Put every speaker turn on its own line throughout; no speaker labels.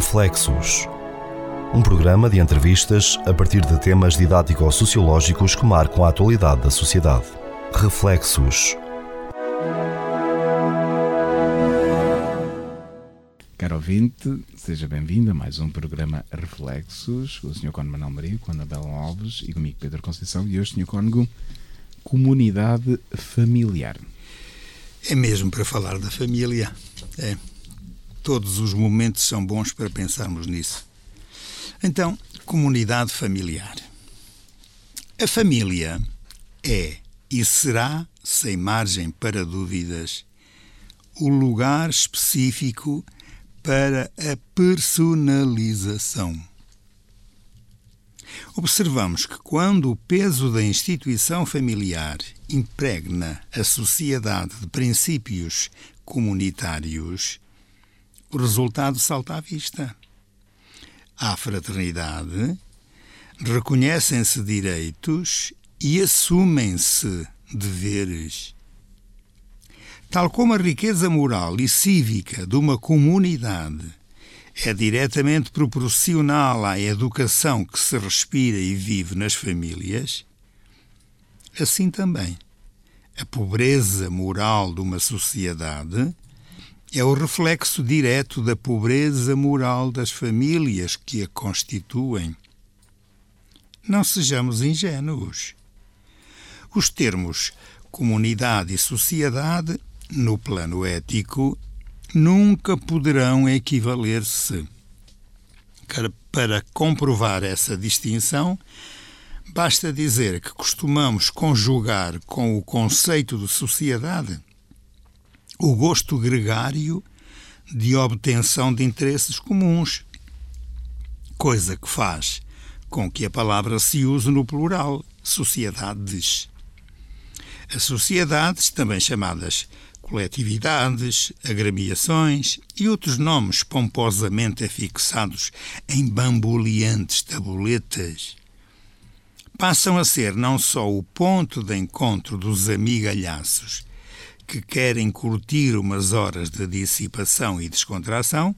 Reflexos. Um programa de entrevistas a partir de temas didático-sociológicos que marcam a atualidade da sociedade. Reflexos.
Caro ouvinte, seja bem-vindo a mais um programa Reflexos, com o Sr. Cónigo Manuel Maria, com a Anabela Alves e comigo Pedro Conceição, e hoje, Sr. Cónigo, comunidade familiar.
É mesmo para falar da família. É. Todos os momentos são bons para pensarmos nisso. Então, comunidade familiar. A família é e será, sem margem para dúvidas, o lugar específico para a personalização. Observamos que quando o peso da instituição familiar impregna a sociedade de princípios comunitários, o resultado salta à vista. Há fraternidade, reconhecem-se direitos e assumem-se deveres. Tal como a riqueza moral e cívica de uma comunidade é diretamente proporcional à educação que se respira e vive nas famílias, assim também a pobreza moral de uma sociedade é o reflexo direto da pobreza moral das famílias que a constituem. Não sejamos ingênuos. Os termos comunidade e sociedade, no plano ético, nunca poderão equivaler-se. Para comprovar essa distinção, basta dizer que costumamos conjugar com o conceito de sociedade o gosto gregário de obtenção de interesses comuns, coisa que faz com que a palavra se use no plural, sociedades. As sociedades, também chamadas coletividades, agremiações e outros nomes pomposamente afixados em bamboleantes tabuletas, passam a ser não só o ponto de encontro dos amigalhaços que querem curtir umas horas de dissipação e descontração,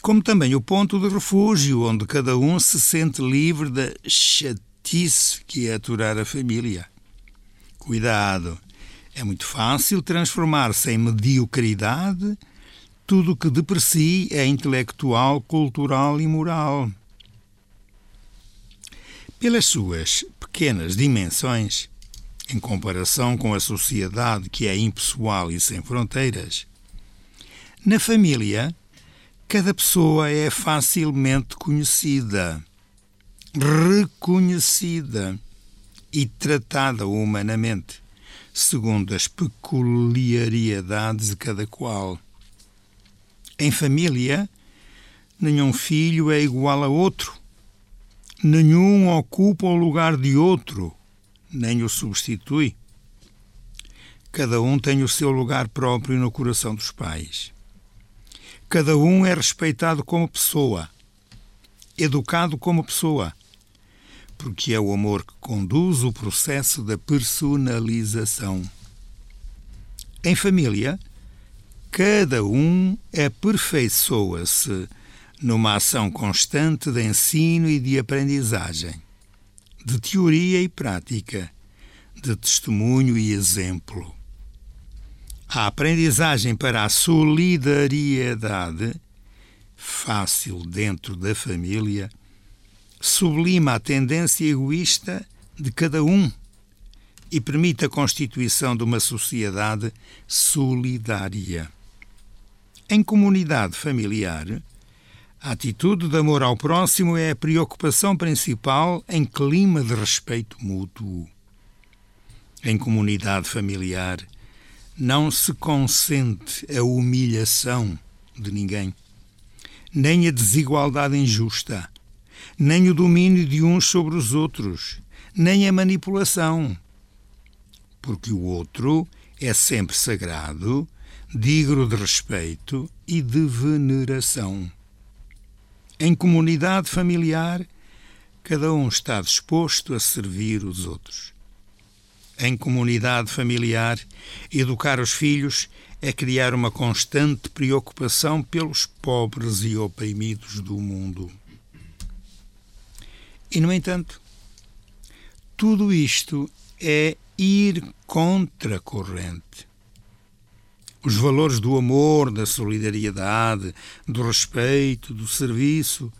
como também o ponto de refúgio onde cada um se sente livre da chatice que é aturar a família. Cuidado! É muito fácil transformar-se em mediocridade tudo o que de si é intelectual, cultural e moral. Pelas suas pequenas dimensões, em comparação com a sociedade que é impessoal e sem fronteiras. Na família, cada pessoa é facilmente conhecida, reconhecida e tratada humanamente, segundo as peculiaridades de cada qual. Em família, nenhum filho é igual a outro, nenhum ocupa o lugar de outro nem o substitui. Cada um tem o seu lugar próprio no coração dos pais. Cada um é respeitado como pessoa, educado como pessoa, porque é o amor que conduz o processo da personalização. Em família, cada um aperfeiçoa-se numa ação constante de ensino e de aprendizagem de teoria e prática, de testemunho e exemplo. A aprendizagem para a solidariedade, fácil dentro da família, sublima a tendência egoísta de cada um e permite a constituição de uma sociedade solidária. Em comunidade familiar, a atitude de amor ao próximo é a preocupação principal em clima de respeito mútuo. Em comunidade familiar, não se consente a humilhação de ninguém, nem a desigualdade injusta, nem o domínio de uns sobre os outros, nem a manipulação. Porque o outro é sempre sagrado, digno de respeito e de veneração. Em comunidade familiar, cada um está disposto a servir os outros. Em comunidade familiar, educar os filhos é criar uma constante preocupação pelos pobres e oprimidos do mundo. E, no entanto, tudo isto é ir contra a corrente. Os valores do amor, da solidariedade, do respeito, do serviço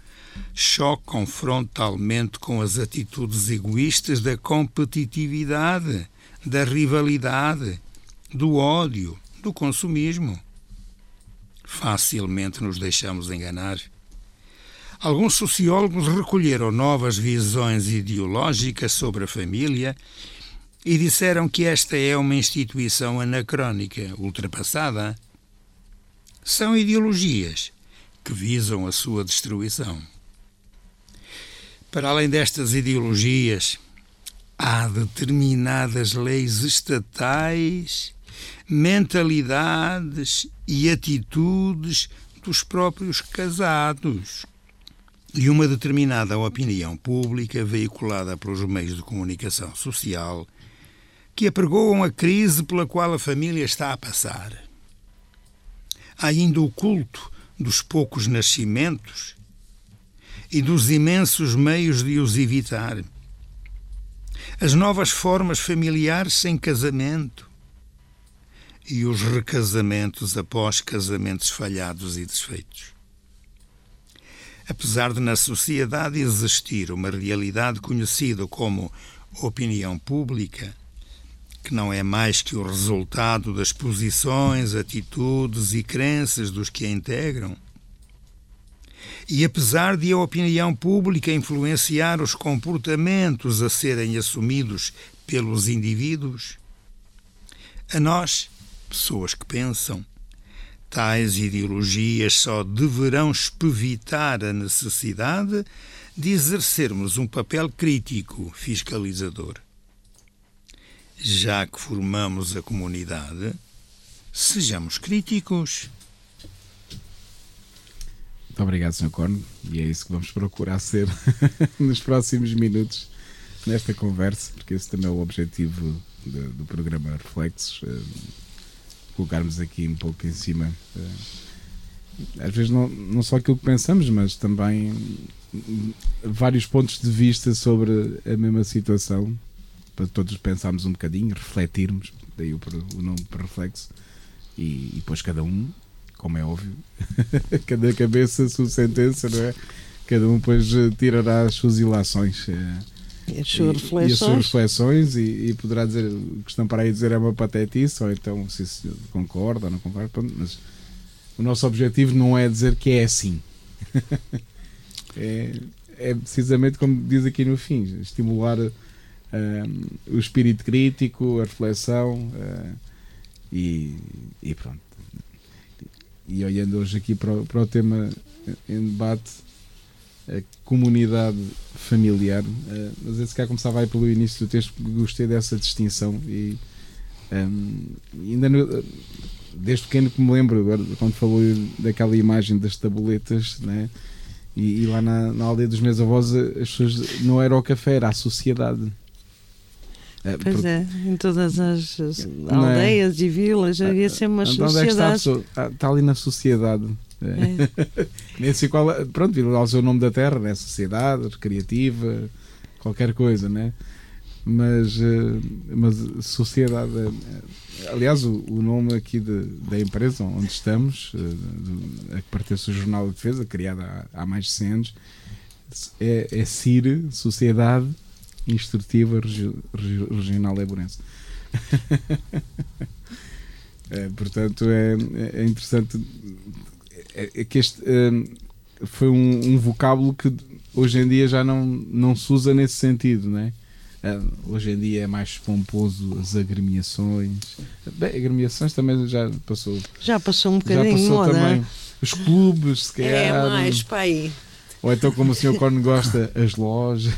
chocam frontalmente com as atitudes egoístas da competitividade, da rivalidade, do ódio, do consumismo. Facilmente nos deixamos enganar. Alguns sociólogos recolheram novas visões ideológicas sobre a família e disseram que esta é uma instituição anacrónica, ultrapassada. São ideologias que visam a sua destruição. Para além destas ideologias, há determinadas leis estatais, mentalidades e atitudes dos próprios casados e uma determinada opinião pública veiculada pelos meios de comunicação social que apregoam a crise pela qual a família está a passar. Há ainda o culto dos poucos nascimentos e dos imensos meios de os evitar. As novas formas familiares sem casamento e os recasamentos após casamentos falhados e desfeitos. Apesar de na sociedade existir uma realidade conhecida como opinião pública, que não é mais que o resultado das posições, atitudes e crenças dos que a integram. E apesar de a opinião pública influenciar os comportamentos a serem assumidos pelos indivíduos, a nós, pessoas que pensam, tais ideologias só deverão espevitar a necessidade de exercermos um papel crítico fiscalizador já que formamos a comunidade, sejamos críticos.
Muito obrigado, Sr. Corno, e é isso que vamos procurar ser nos próximos minutos nesta conversa, porque esse também é o objetivo do, do programa Reflexos, uh, colocarmos aqui um pouco em cima, uh, às vezes não, não só aquilo que pensamos, mas também vários pontos de vista sobre a mesma situação para todos pensarmos um bocadinho, refletirmos, daí o, o nome para reflexo, e, e depois cada um, como é óbvio, cada cabeça a sua sentença, não é? Cada um depois eh, tirará as suas ilações.
Eh, e as suas reflexões.
E, as suas reflexões e, e, poderá dizer o que estão para aí dizer é uma patetice, ou então se, se concorda ou não concorda, mas o nosso objetivo não é dizer que é assim. é, é precisamente como diz aqui no fim, estimular o espírito crítico, a reflexão uh, e, e, pronto. E olhando hoje aqui para o, para o tema em debate, a comunidade familiar, uh, mas esse cá começava aí pelo início do texto, gostei dessa distinção e um, ainda no, desde pequeno que me lembro, quando falou daquela imagem das tabuletas, né? E, e lá na, na, aldeia dos meus avós, as pessoas não era o café, era a sociedade.
É, pois Porque... é, em todas as é? aldeias é? e vilas havia sempre uma então, sociedade.
Está, ah, está, ali na sociedade. É. Nem sei qual. Pronto, lá o seu nome da terra, né? Sociedade, recreativa, qualquer coisa, né? Mas, eh, mas sociedade. Eh, aliás, o, o nome aqui de, da empresa onde estamos, eh, a que pertence ao Jornal de Defesa, criada há, há mais de 100 anos, é, é CIR, Sociedade Instrutiva Regional Leburense. é, portanto, é, é interessante é, é que este é, foi um, um, vocábulo que hoje em dia já não, não se usa nesse sentido, né? É, hoje em dia é mais pomposo as agremiações. Bem, agremiações também já passou.
Já passou um bocadinho. Já passou moda. também.
Os clubes, se calhar.
É mais para aí.
Ou então, como o Sr. Corno gosta, as lojas.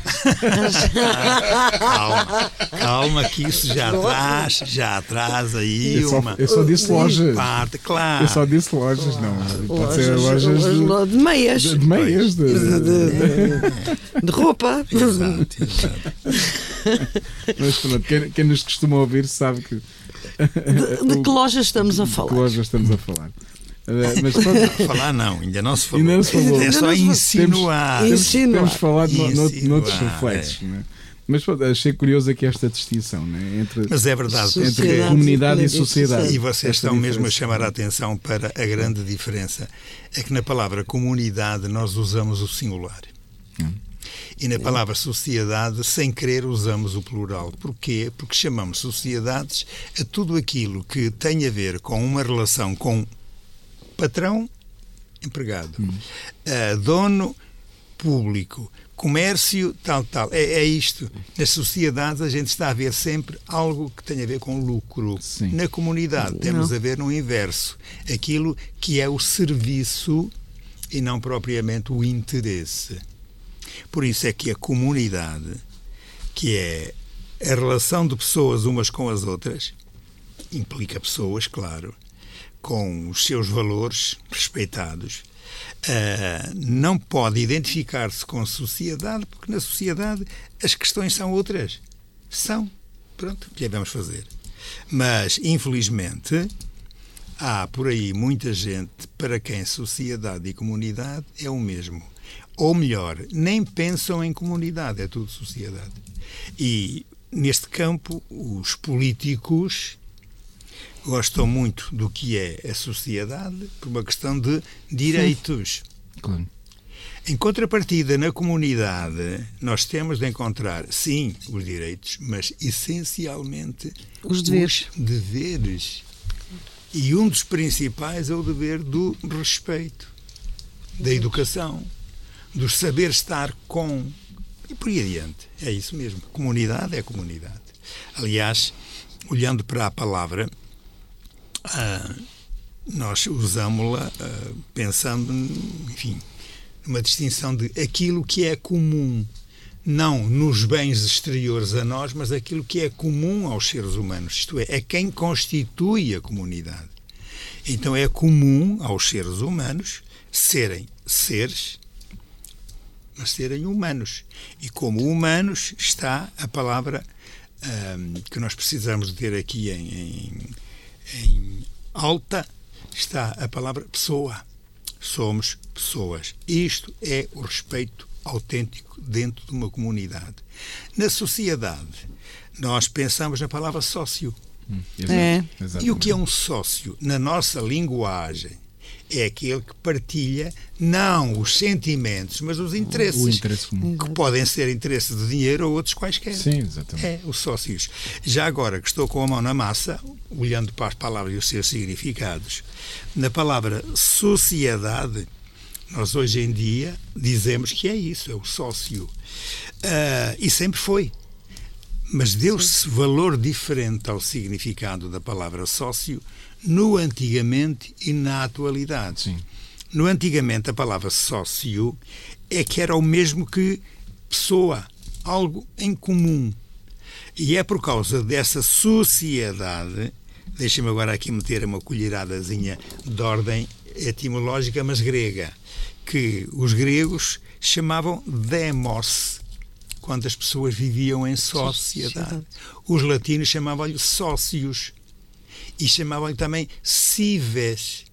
calma, calma, que isso já traz, já traz aí
eu só,
uma.
Eu só disse lojas.
Parte, claro.
Eu só disse lojas, não. Pode ser lojas
de, de meias.
De, de meias, de, de,
de, de roupa.
Exato, exato.
Mas pronto, quem, quem nos costuma ouvir sabe que
De, de que loja estamos a falar?
De que loja estamos a falar?
Eh, mas pode... falar não, ainda não se falou. Ainda não se falou. É só insinuar.
Temos, temos, temos falado insinuar, noutros reflexos. É. Mas achei curioso aqui esta distinção né? entre,
Mas é verdade.
entre comunidade e sociedade.
E vocês estão mesmo a chamar a atenção para a grande diferença. É que na palavra comunidade nós usamos o singular. Hum. E na palavra sociedade, sem querer, usamos o plural. Porquê? Porque chamamos sociedades a tudo aquilo que tem a ver com uma relação com patrão, empregado, hum. uh, dono, público, comércio, tal, tal. É, é, isto. Nas sociedades a gente está a ver sempre algo que tem a ver com lucro. Sim. Na comunidade temos não. a ver no inverso. Aquilo que é o serviço e não propriamente o interesse. Por isso é que a comunidade, que é a relação de pessoas umas com as outras, implica pessoas, claro, com os seus valores respeitados, uh, não pode identificar-se com a sociedade, porque na sociedade as questões são outras. São. Pronto, o que é vamos fazer? Mas, infelizmente, há por aí muita gente para quem sociedade e comunidade é o mesmo. Ou melhor, nem pensam em comunidade, é tudo sociedade. E, neste campo, os políticos gostam muito do que é a sociedade por uma questão de direitos. Claro. Em contrapartida, na comunidade, nós temos de encontrar, sim, os direitos, mas essencialmente
os deveres.
Os deveres. E um dos principais é o dever do respeito, da educação, do saber estar com. E por aí adiante. É isso mesmo. Comunidade é comunidade. Aliás, olhando para a palavra, ah, nós usamos-la ah, pensando, enfim, numa distinção de aquilo que é comum, não nos bens exteriores a nós, mas aquilo que é comum aos seres humanos, isto é, é quem constitui a comunidade. Então é comum aos seres humanos serem seres, mas serem humanos. E como humanos está a palavra ah, que nós precisamos ter aqui em, em em alta está a palavra pessoa. Somos pessoas. Isto é o respeito autêntico dentro de uma comunidade. Na sociedade, nós pensamos na palavra sócio.
Hum, é.
E o que é um sócio? Na nossa linguagem, é aquele que partilha não os sentimentos, mas os interesses. O interesse comum. Que podem ser interesses de dinheiro ou outros quaisquer.
Sim, exatamente.
É, os sócios. Já agora que estou com a mão na massa, olhando para as palavras e os seus significados, na palavra sociedade, nós hoje em dia dizemos que é isso, é o sócio. Uh, e sempre foi. Mas deu-se valor diferente ao significado da palavra sócio no antigamente e na atualidade. Sim. No antigamente, a palavra sócio é que era o mesmo que pessoa, algo em comum. E é por causa dessa sociedade, deixem-me agora aqui meter uma colheradazinha de ordem etimológica, mas grega, que os gregos chamavam demos, quando as pessoas viviam em sociedade. Os latinos chamavam-lhe sócios e chamavam-lhe também cives.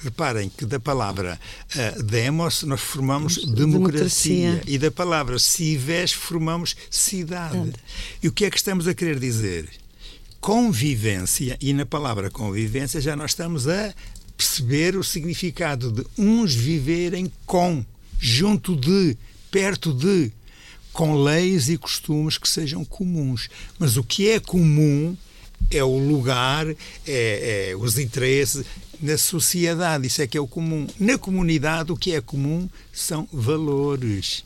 Reparem que da palavra uh, demos nós formamos democracia, democracia, e da palavra cives formamos cidade. E o que é que estamos a querer dizer? Convivência, e na palavra convivência já nós estamos a perceber o significado de uns viverem com, junto de, perto de, com leis e costumes que sejam comuns. Mas o que é comum é o lugar, é, é, os interesses na sociedade. Isso é que é o comum. Na comunidade, o que é comum são valores.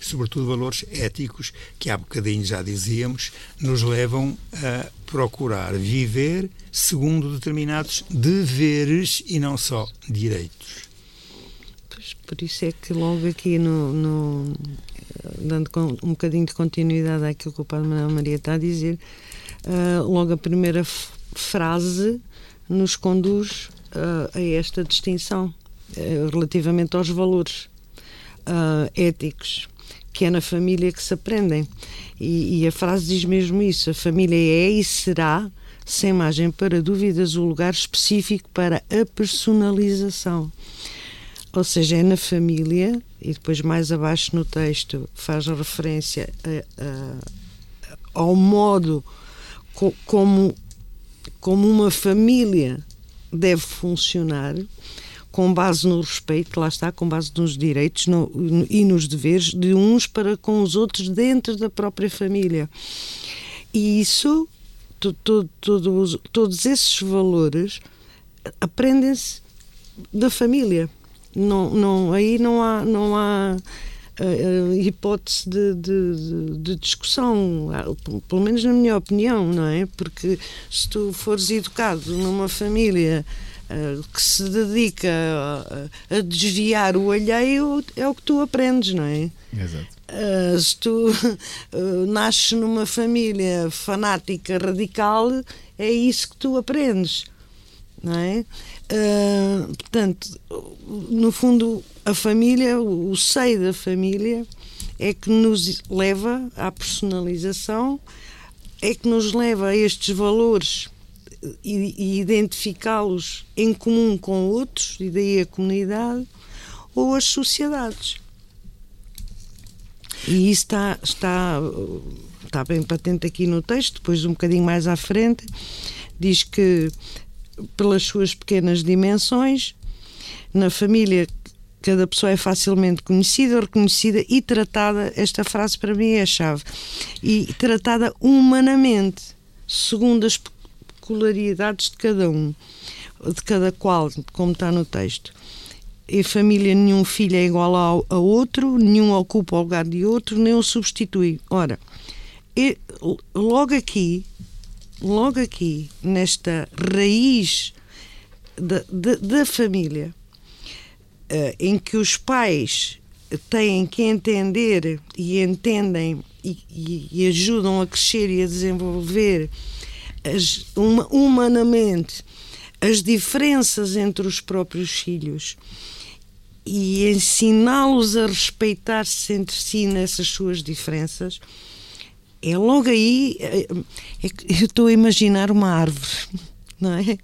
Sobretudo valores éticos, que há bocadinho já dizíamos, nos levam a procurar viver segundo determinados deveres e não só direitos.
Pois, por isso é que logo aqui no, no dando um bocadinho de continuidade àquilo que o Padre Manuel Maria está a dizer, uh, logo a primeira frase nos conduz uh, a esta distinção uh, relativamente aos valores éticos que é na família que se aprendem. E, e, a frase diz mesmo isso: a família é e será sem margem para dúvidas, o lugar específico para a personalização. Ou seja, é na família, e depois mais abaixo no texto faz referência a, a, ao modo co, como, como uma família deve funcionar, com base no respeito, lá está, com base nos direitos no, e nos deveres de uns para com os outros dentro da própria família. E isso, to, to, todos, todos esses valores aprendem-se da família. Não, não, aí não há, não há uh, hipótese de, de, de, discussão, pelo menos na minha opinião, não é? Porque se tu fores educado numa família uh, que se dedica a, a, desviar o alheio, é o que tu aprendes, não é?
Exato.
Uh, se tu uh, nasces numa família fanática radical, é isso que tu aprendes, não é? Uh, portanto, no fundo, a família, o seio da família, é que nos leva à personalização, é que nos leva a estes valores e, e identificá-los em comum com outros, e daí a comunidade, ou as sociedades. E isso está, está, está bem patente aqui no texto, depois um bocadinho mais à frente, diz que pelas suas pequenas dimensões, na família cada pessoa é facilmente conhecida, reconhecida e tratada, esta frase para mim é a chave, e tratada humanamente, segundo as peculiaridades de cada um, de cada qual, como está no texto. Em família, nenhum filho é igual ao, a outro, nenhum ocupa o lugar de outro, nem o substitui. Ora, e, logo aqui, logo aqui, nesta raiz da, família, uh, em que os pais têm que entender e entendem e, e, e ajudam a crescer e a desenvolver as, uma, humanamente as diferenças entre os próprios filhos e ensiná-los a respeitar-se entre si nessas suas diferenças, é logo aí. É, eu estou a imaginar uma árvore, não é?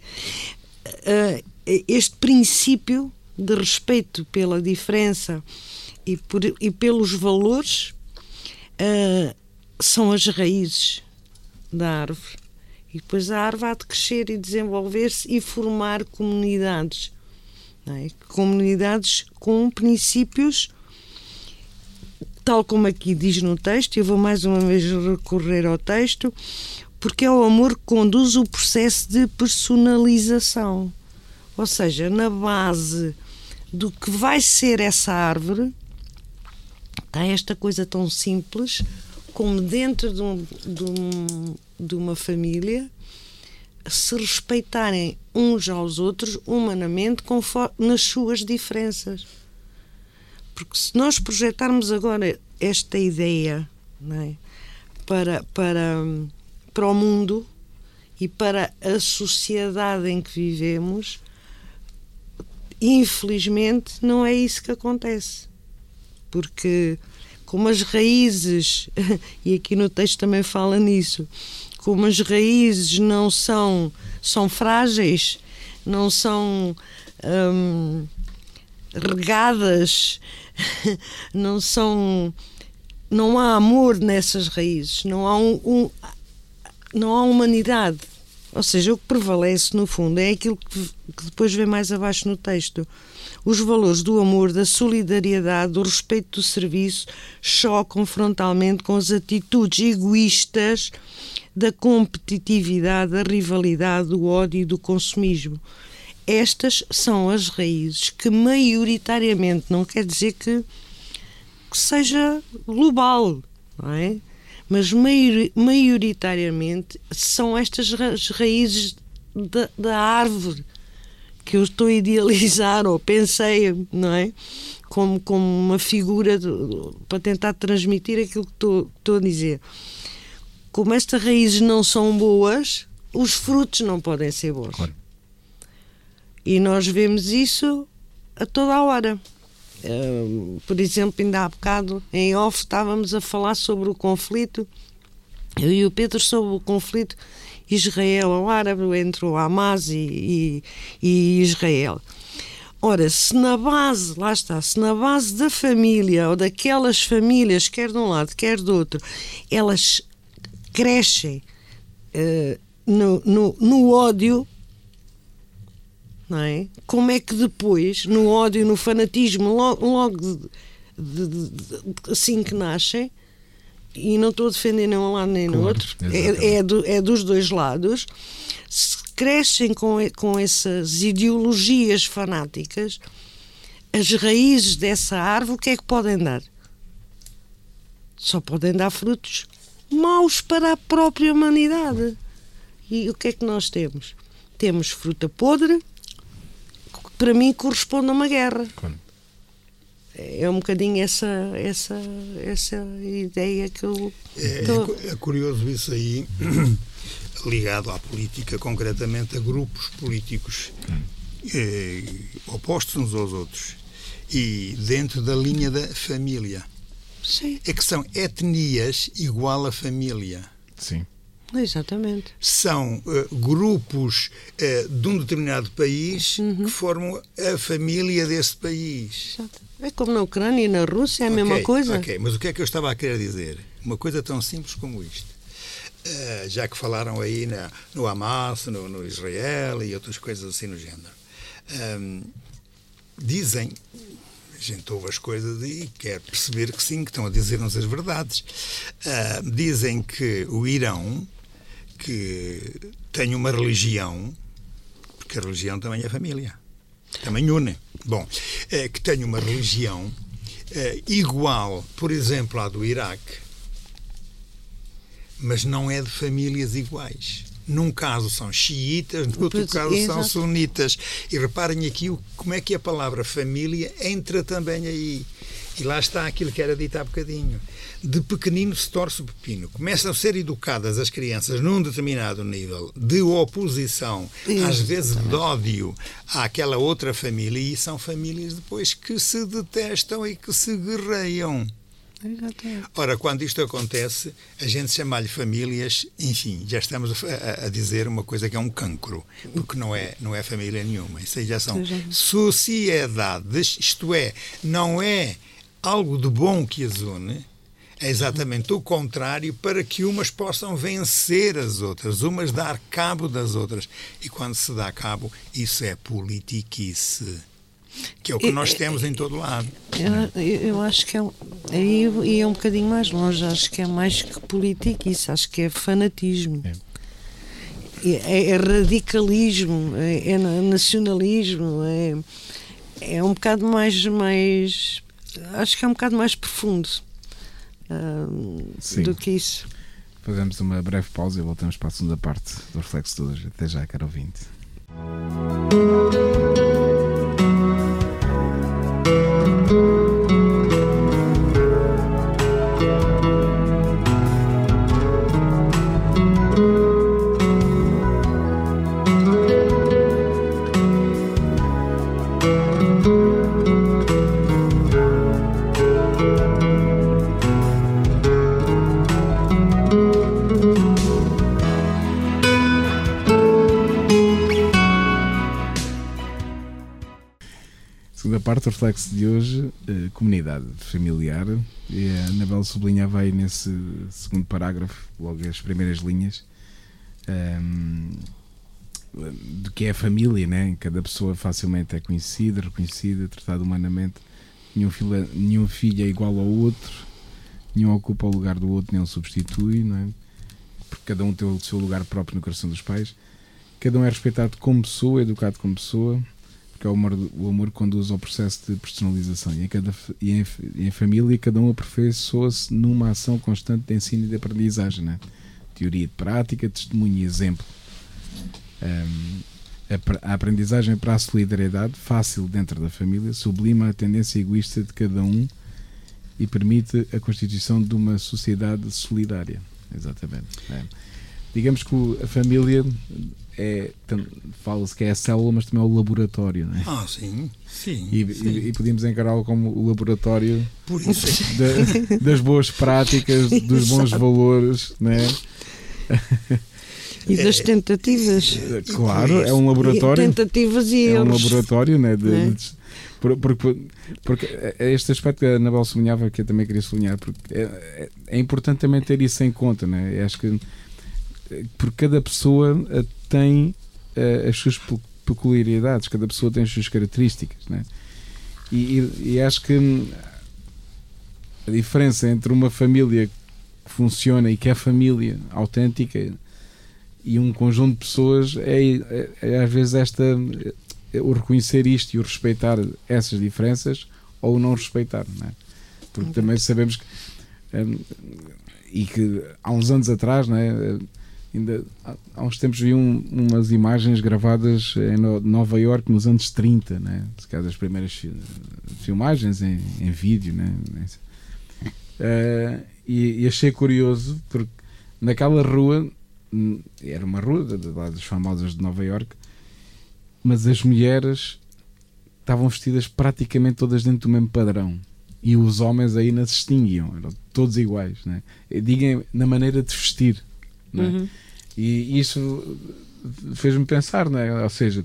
Eh, este princípio de respeito pela diferença e, por, e pelos valores uh, são as raízes da árvore. E depois a árvore há de crescer e desenvolver-se e formar comunidades. É? Comunidades com princípios, tal como aqui diz no texto, eu vou mais uma vez recorrer ao texto, porque é o amor que conduz o processo de personalização. Ou seja, na base do que vai ser essa árvore, está esta coisa tão simples como dentro de, um, de, um, de uma família se respeitarem uns aos outros humanamente conforme, nas suas diferenças. Porque se nós projetarmos agora esta ideia é? para, para, para o mundo e para a sociedade em que vivemos, infelizmente não é isso que acontece. Porque como as raízes, e aqui no texto também fala nisso, como as raízes não são, são frágeis, não são hum, regadas, não são. Não há amor nessas raízes, não há, um, um, não há humanidade. Ou seja, o que prevalece, no fundo, é aquilo que, que depois vem mais abaixo no texto os valores do amor, da solidariedade, do respeito do serviço chocam frontalmente com as atitudes egoístas da competitividade, da rivalidade, do ódio e do consumismo. Estas são as raízes que maioritariamente não quer dizer que, que seja global, não é? Mas maioritariamente são estas as raízes da, da árvore que eu estou a idealizar ou pensei, não é? Como, como uma figura de, para tentar transmitir aquilo que estou, estou a dizer. Como estas raízes não são boas, os frutos não podem ser bons. Claro. E nós vemos isso a toda a hora. Por exemplo, ainda há bocado, em off, estávamos a falar sobre o conflito Eu e o Pedro sobre o conflito Israel-árabe entre o Hamas e, e, e Israel. Ora, se na base, lá está, se na base da família ou daquelas famílias, quer de um lado, quer do outro, elas crescem uh, no, no, no, ódio, não é? Como é que depois, no ódio, no fanatismo, logo, logo de, de, de, assim que nascem, e não estou a defender nem um lado nem no claro, outro, é, é, do, é dos dois lados, se crescem com, com essas ideologias fanáticas, as raízes dessa árvore, o que é que podem dar? Só podem dar frutos maus para a própria humanidade. E o que é que nós temos? Temos fruta podre, para mim corresponde a uma guerra. É um bocadinho essa, essa, essa ideia que eu.
É, tô... é curioso isso aí, ligado à política, concretamente a grupos políticos eh, opostos uns aos outros e dentro da linha da família.
Sim.
É que são etnias igual a família.
Sim.
Exatamente.
São uh, grupos uh, de um determinado país uhum. que formam a família desse país.
Exato. É como na Ucrânia e na Rússia, é a okay, mesma coisa.
Ok, mas o que é que eu estava a querer dizer? Uma coisa tão simples como isto. Uh, já que falaram aí na, no Hamas, no, no, Israel e outras coisas assim no género. Um, dizem, a gente ouve as coisas e quer perceber que sim, que estão a dizer-nos as verdades. Uh, dizem que o Irão, que tem uma religião, porque a religião também é família, também une. Bom, é, que tem uma religião é, igual, por exemplo, à do Iraque, mas não é de famílias iguais. Num caso são xiitas, no outro pois, caso exato. são sunitas. E reparem aqui como é que a palavra família entra também aí. E lá está aquilo que era dito há bocadinho. De pequenino se torce o pepino. Começam a ser educadas as crianças num determinado nível de oposição, às vezes de ódio àquela outra família, e são famílias depois que se detestam e que se guerreiam.
Exatamente.
Ora, quando isto acontece, a gente chama-lhe famílias, enfim, já estamos a, a, dizer uma coisa que é um cancro, porque não é, não é família nenhuma. Isso aí já são sociedades, isto é, não é algo de bom que as une, é exatamente o contrário para que umas possam vencer as outras, umas dar cabo das outras. E quando se dá cabo, isso é politiquice. Que é o que nós temos em todo lado.
Eu, eu acho que é, aí é, é um bocadinho mais longe, acho que é mais que politiquice, acho que é fanatismo. É. É, é, radicalismo, é, é nacionalismo, é, é um bocado mais, mais acho que é um bocado mais profundo uh, do que isso.
Fazemos uma breve pausa e voltamos para a segunda parte do Reflexo de hoje. Até já, caro ouvinte. Parte do reflexo de hoje, eh, comunidade familiar. E a Anabel sublinhava aí nesse segundo parágrafo, logo as primeiras linhas, um, ehm, do que é a família, né? Cada pessoa facilmente é conhecida, reconhecida, tratada humanamente. Nenhum filho, nenhum filho é igual ao outro, nenhum ocupa o lugar do outro, nem o substitui, não é? Porque cada um tem o seu lugar próprio no coração dos pais. Cada um é respeitado como pessoa, educado como pessoa porque é o amor, o amor conduz ao processo de personalização e em, cada, e em, em família cada um aperfeiçoa-se numa ação constante de ensino e de aprendizagem, né? teoria de prática, testemunho e exemplo. Um, a, a aprendizagem para a solidariedade, fácil dentro da família, sublima a tendência egoísta de cada um e permite a constituição de uma sociedade solidária. Exatamente. É. Digamos que a família é, fala-se que é a célula, mas também é o laboratório, não é?
Ah, sim, sim.
E,
sim.
e, e podíamos encará-lo como o laboratório é. das boas práticas, dos bons valores, não é?
E das tentativas.
Claro, é um laboratório.
Tentativas e
é um laboratório, né? De,
É.
de- por- porque, porque é este aspecto que a Anabel sublinhava que eu também queria sublinhar, porque é, é- é importante também ter isso em conta, né? Eu acho que porque cada pessoa eh, tem eh, as suas pe- peculiaridades, cada pessoa tem as suas características, né? E, e- e acho que hum, a diferença entre uma família que funciona e que é família autêntica e um conjunto de pessoas é, é- é às vezes esta é o reconhecer isto e o respeitar essas diferenças ou o não respeitar, não é? Porque também sabemos que hum, e que há uns anos atrás, não é? Ainda há- uns tempos vi um- umas imagens gravadas em No- Nova York nos anos 30, né? Se calhar das primeiras fi- filmagens em, em vídeo, né? Eh, e, e achei curioso porque naquela rua hum, era uma rua das famosas de Nova York, mas as mulheres estavam vestidas praticamente todas dentro do mesmo padrão e os homens aí não se distinguiam, eram todos iguais, né? Digam na maneira de vestir, né?
Uhum.
E isso fez-me pensar, né? ou seja,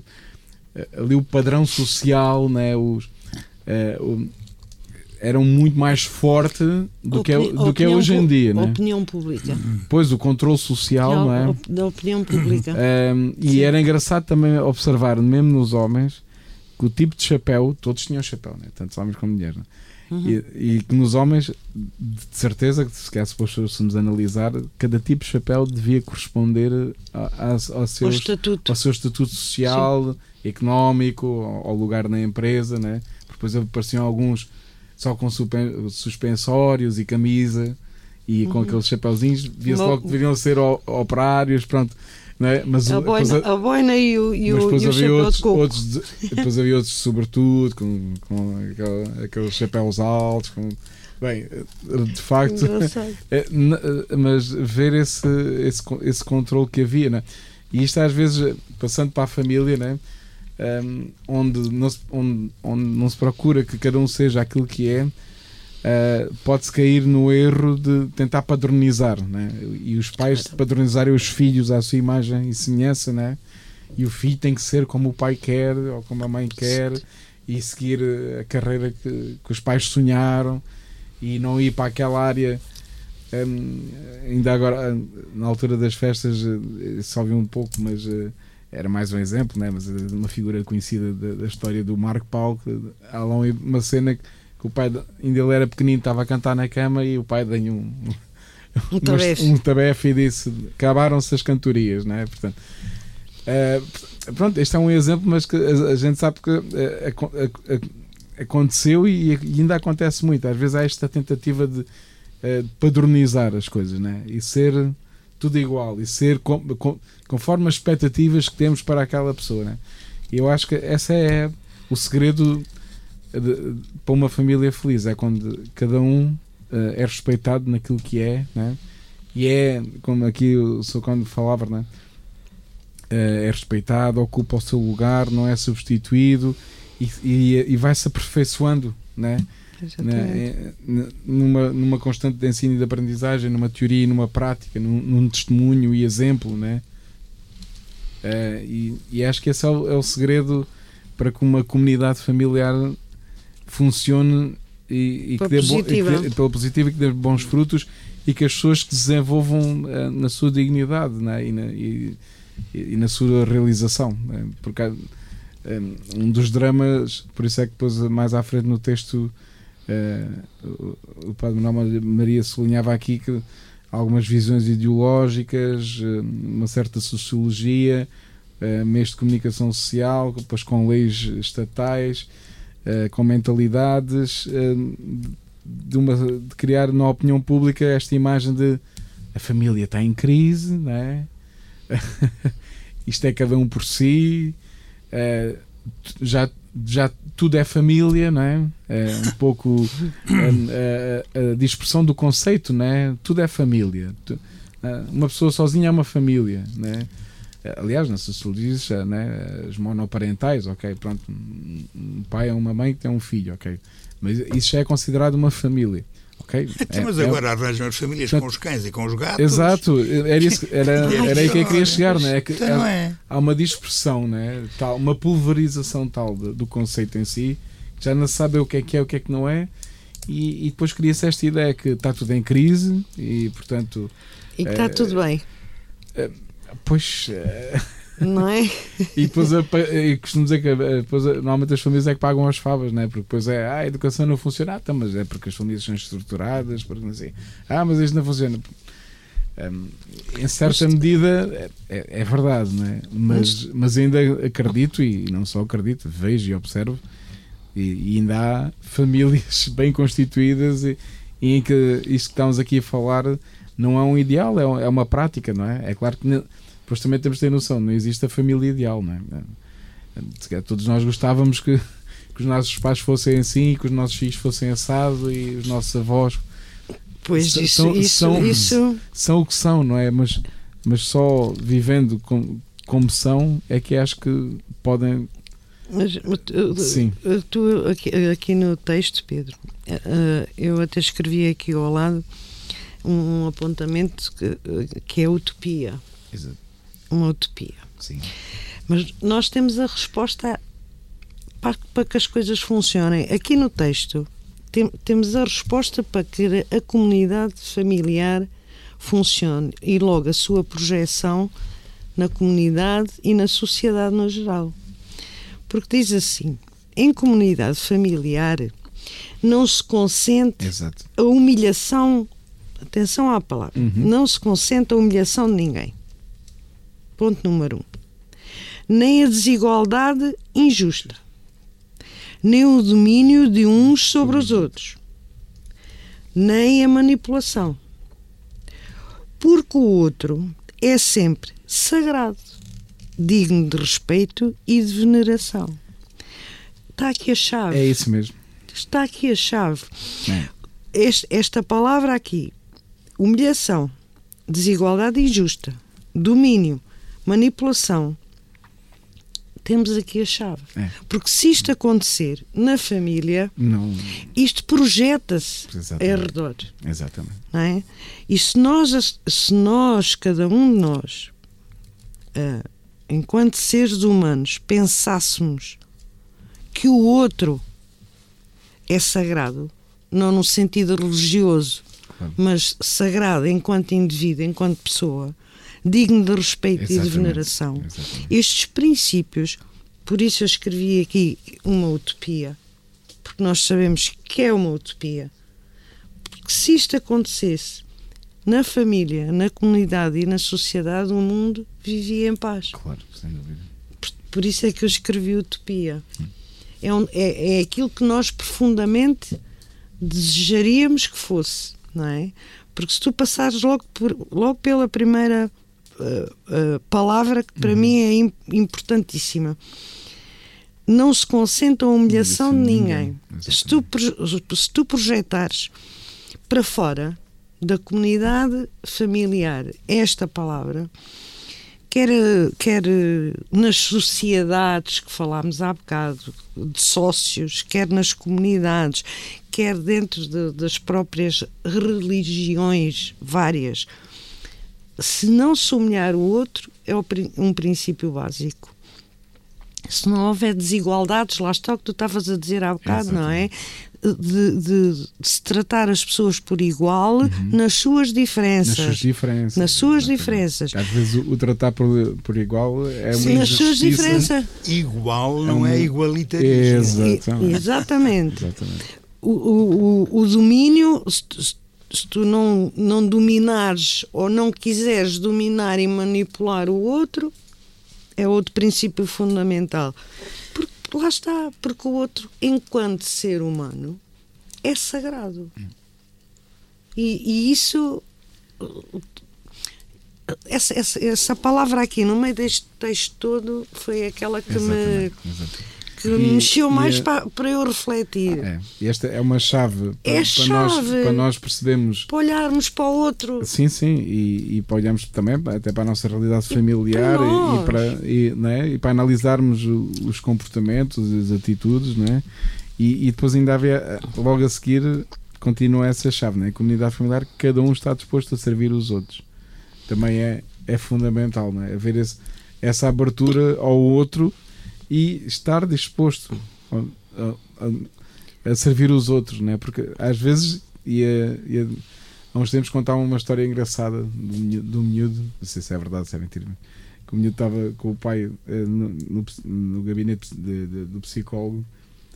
ali o padrão social, né? Os, eh, eram muito mais forte do que é, do que é hoje em dia, né?
Opinião pública.
Pois o controle social, não é?
Da opinião pública.
Um, e
Sim.
era engraçado também observar, mesmo nos homens, que o tipo de chapéu, todos tinham chapéu, né? tanto homens como mulheres, né?
Uhum.
e, que nos homens, de certeza, que se calhar se fôssemos analisar, cada tipo de chapéu devia corresponder a- a- ao, seu,
estatuto.
ao seu estatuto social, económico, ao, lugar na empresa, né? Depois apareciam alguns só com suspensórios e camisa e com
Uhum.
aqueles chapéuzinhos, via-se logo que deveriam ser operários, pronto. Né? Mas
A
depois
boina, a boina e o, e o, e o chapéu
outros,
de coco.
outros de- depois havia outros sobretudo com, com aquele- aqueles chapéus altos com, bem, de facto é, eh, mas ver esse, esse, esse controle que havia né? e isto às vezes passando para a família né? Ehm, onde, não se, onde, onde não se procura que cada um seja aquilo que é eh, pode-se cair no erro de tentar padronizar né? e os pais padronizarem os filhos à sua imagem e semelhança né? e o filho tem que ser como o pai quer ou como a mãe quer e seguir eh, a carreira que, que os pais sonharam e não ir para aquela área hum, ainda agora hum, na altura das festas eh, só vi um pouco mas eh, era mais um exemplo né? mas uma figura conhecida da, da história do Marco Paulo que há lá um- uma cena que, que o pai ainda ele era pequenino estava a cantar na cama e o pai deu um,
Um tabefe.
um tabefe e disse acabaram-se as cantorias né? portanto eh, pronto, este é um exemplo mas que a, a gente sabe que eh, aco- a- a- aconteceu e, e ainda acontece muito às vezes há esta tentativa de eh, de padronizar as coisas né? e ser tudo igual e ser com, com- conforme as expectativas que temos para aquela pessoa né? e eu acho que essa é o segredo de- para uma família feliz é quando cada um eh, é respeitado naquilo que é né? e é como aqui o Sr. quando falava né? Eh, é respeitado, ocupa o seu lugar, não é substituído e, e, e vai-se aperfeiçoando né? Né, eh, numa, numa constante de ensino e de aprendizagem, numa teoria e numa prática, num, num testemunho e exemplo, né? Eh, e, e acho que esse é o, é o segredo para que uma comunidade familiar funcione e, e que dê bo- e que
positiva.
pela positiva e que dê bons frutos e que as pessoas que desenvolvam eh, na sua dignidade né? e, na, e, e na sua realização. né? Porque há, eh, um dos dramas, por isso é que depois mais à frente no texto eh, o, o Padre Manuel Maria sublinhava aqui que algumas visões ideológicas, uma certa sociologia, meios de comunicação social, depois com leis estatais, eh, com mentalidades, eh, de, uma, de criar na opinião pública esta imagem de a família está em crise, não é? isto é cada um por si, eh, já, já tudo é família, não é? É um pouco a, a- a dispersão do conceito, não é? Tudo é família. Uma pessoa sozinha é uma família, não é? Eh, Aliás, na sociologia, né, as monoparentais, ok, pronto, um pai ou uma mãe que tem um filho, ok, mas isso já é considerado uma família. Ok?
Então,
É-
mas
é-
agora arranjam as famílias com os cães e com os gatos.
Exato, era, isso, era, era aí que eu queria chegar, não é? Que
Então,
é-
é?
há uma dispersão, né? tal, uma pulverização tal de- do conceito em si, que já não se sabe o que é que é, o que é que não é, e, e depois cria-se esta ideia que está tudo em crise e, portanto,
E que está
É,
tudo bem,
pois. eh,
não é?
E depois a, e costumo dizer que eh, depois, a- normalmente as famílias é que pagam as favas, né? porque depois é ah, a educação não funciona, ah, então, mas é porque as famílias são estruturadas, porque não sei. Ah, mas isto não funciona. Hum, em certa medida é, é- é verdade, não é? mas, mas ainda acredito, e não só acredito, vejo e observo, e, e ainda há famílias bem constituídas e, e em que isto que estamos aqui a falar não é um ideal, é, um- é uma prática, não é? É claro que depois também temos de ter noção, não existe a família ideal, não é? Todos nós gostávamos que, que os nossos pais fossem assim, e que os nossos filhos fossem assado e os nossos avós
Pois
São-
isso,
são-
isso,
são-
isso
são o que são, não é? Mas, mas só vivendo com, como são é que acho que podem.
Mas,
Sim.
tu, aqui, aqui no texto, Pedro, eh, eu até escrevi aqui ao lado um apontamento que, que é utopia. Uma utopia.
Sim.
Mas nós temos a resposta para, para que as coisas funcionem. Aqui no texto tem- temos a resposta para que a comunidade familiar funcione e logo a sua projeção na comunidade e na sociedade no geral. Porque diz assim: em comunidade familiar não se consente
Exato.
a humilhação, atenção à palavra,
Uhum.
não se consente a humilhação de ninguém. Ponto número um. Nem a desigualdade injusta, nem o domínio de uns sobre os outros, nem a manipulação. Porque o outro é sempre sagrado, digno de respeito e de veneração. Está aqui a chave.
É isso mesmo.
Está aqui a chave.
É.
Este- esta palavra aqui, humilhação, desigualdade injusta, domínio, manipulação, temos aqui a chave.
É.
Porque se isto acontecer na família,
Não.
isto projeta-se ao redor.
Exatamente.
É? E se nós, se nós, cada um de nós, ah, enquanto seres humanos, pensássemos que o outro é sagrado, não no sentido religioso,
Claro.
mas sagrado enquanto indivíduo, enquanto pessoa, digno de respeito e de
Exatamente.
veneração.
Exatamente.
Estes princípios, por isso eu escrevi aqui uma utopia, porque nós sabemos que é uma utopia. Porque se isto acontecesse na família, na comunidade e na sociedade, o mundo vivia em paz.
Claro, sem dúvida.
Por, por isso é que eu escrevi utopia. É, um- é, é aquilo que nós profundamente desejaríamos que fosse, não é? Porque se tu passares logo, por- logo pela primeira uh, palavra, que para mim é im- importantíssima, não se consente a humilhação de ninguém.
ninguém,
Se tu, se tu projetares para fora da comunidade familiar esta palavra, quer, quer nas sociedades que falámos há bocado, de sócios, quer nas comunidades, quer dentro de- das próprias religiões várias, se não se humilhar o outro, é um princípio básico. Se não houver desigualdades, lá está o que tu estavas a dizer há bocado, não é? De, de- de se tratar as pessoas por igual nas suas diferenças.
Nas suas diferenças.
Nas suas
Exatamente.
diferenças.
Às vezes o, o tratar por, por igual é uma
Sim, nas suas diferenças.
Igual
É
não
um-
é igualitarismo.
Exatamente.
Exatamente.
Exatamente.
O, o, o- domínio, se se tu não, não dominares ou não quiseres dominar e manipular o outro, é outro princípio fundamental. Porque lá está, porque o outro, enquanto ser humano, é sagrado. E, e isso. Essa, essa, essa palavra aqui, no meio deste texto todo, foi aquela que me,
Exatamente.
Que
E-
me mexeu mais
é-
para, para eu refletir.
É, esta é uma chave para,
É
para nós,
chave.
para nós percebermos.
Para olharmos para o outro.
Sim, sim, e, e para olharmos também até para a nossa realidade familiar e,
nós.
e para, e, né, e para analisarmos os comportamentos, as atitudes, né? e, e depois ainda havia logo a seguir continua essa chave, né? A comunidade familiar, cada um está disposto a servir os outros. Também é, é fundamental, né? Haver esse, essa abertura ao outro e estar disposto a, a, a servir os outros, né? Porque às vezes, ia, ia, há uns tempos contava uma história engraçada do, do miúdo, não sei se é verdade, se é mentira, que o miúdo estava com o pai eh, no, no, no gabinete de, de, do psicólogo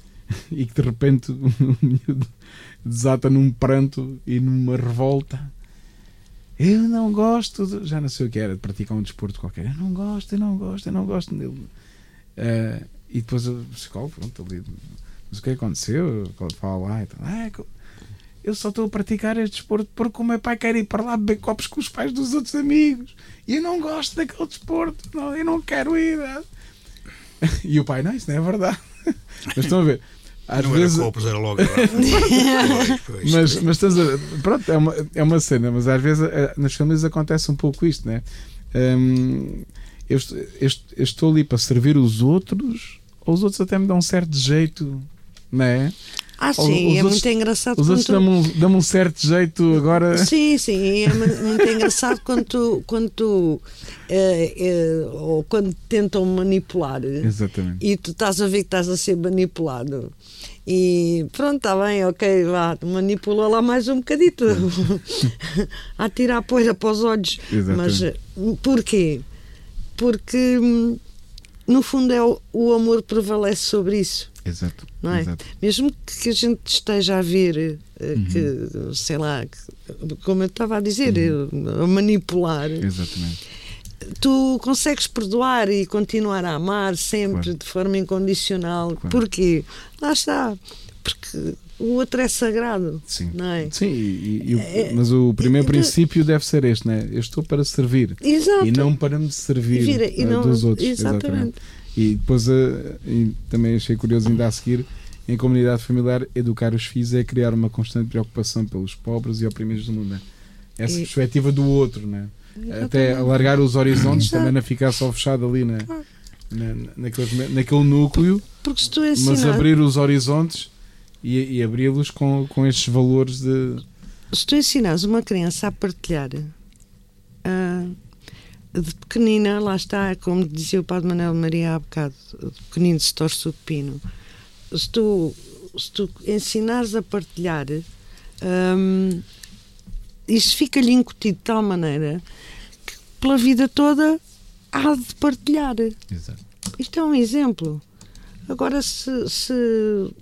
e que de repente o miúdo desata num pranto e numa revolta. Eu não gosto, de, já não sei o que era, de praticar um desporto qualquer. Eu não gosto, eu não gosto, eu não gosto dele. Uh, e depois o psicólogo, pronto, ali, mas o que aconteceu? Fala lá, então, ah, eu só estou a praticar este desporto porque o meu pai quer ir para lá beber copos com os pais dos outros amigos e eu não gosto daquele desporto, não, eu não quero ir. E o pai, não, isso não é verdade. Mas estão a ver,
às não vezes... era copos, era logo.
mas, mas estás a... pronto, é uma, é uma cena, mas às vezes eh, nas famílias acontece um pouco isto, né? Hum, eu, estou, eu, estou ali para servir os outros, ou os outros até me dão um certo jeito, não é?
Ah, sim, os, é outros, muito engraçado.
Os outros tu... dão-me um, dão um certo jeito agora.
Sim, sim, é muito engraçado quando tu, quando tu é, é, ou quando tentam manipular
Exatamente.
e tu estás a ver que estás a ser manipulado. E pronto, está bem, ok, vá, manipula lá mais um bocadito. a tirar poeira para os olhos. Exatamente. Mas porquê? Porque no fundo é o, o amor prevalece sobre isso.
Exato.
Não é?
Exato.
Mesmo que a gente esteja a ver eh, uhum. que, sei lá, como eu estava a dizer, uhum. a manipular.
Exatamente.
Tu consegues perdoar e continuar a amar sempre claro. de forma incondicional. Claro. Porquê? Lá está. Porque o outro é sagrado.
Sim.
Não é?
Sim, e, e, é, mas o primeiro é, princípio deve ser este, né? Eu estou para servir.
Exato.
E não para me servir Vira, e eh, não, dos outros.
Exatamente. exatamente.
E depois uh, e também achei curioso ainda a seguir, em comunidade familiar, educar os filhos é criar uma constante preocupação pelos pobres e oprimidos do mundo. Né? Essa e... perspectiva do outro, né? até alargar os horizontes, também não ficar só fechado ali na, na, naquele, naquele núcleo, mas abrir os horizontes e, e abri-los com, com estes valores de.
Se tu ensinares uma criança a partilhar. Uh, de pequenina, lá está, como dizia o Padre Manuel Maria há bocado, de pequenino se torce o pepino. Se tu, se tu ensinares a partilhar, hum, isso fica-lhe incutido de tal maneira que pela vida toda há de partilhar.
Exato.
Isto é um exemplo. Agora, se, se,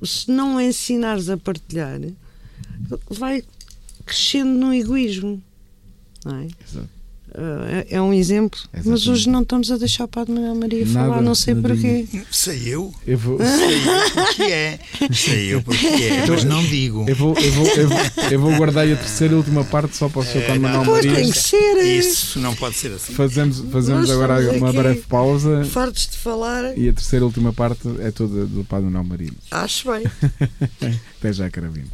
se não ensinares a partilhar, vai crescendo no egoísmo. Não é?
Exato.
Uh, é um exemplo, Exatamente. mas hoje não estamos a deixar o Padre Manuel Maria Nada, falar, não sei porquê.
Sei eu.
Eu vou.
Sei eu porque é. Sei eu porque é, mas não digo.
Eu vou, eu vou, eu vou, eu vou guardar a terceira e última parte só para o Sr. Padre Manuel
Maria. Tem que ser.
Isso não pode ser assim.
Fazemos, fazemos agora uma breve pausa.
Fartos de falar.
E a terceira e última parte é toda do Padre Manuel Maria.
Acho bem.
Até já, Carabina.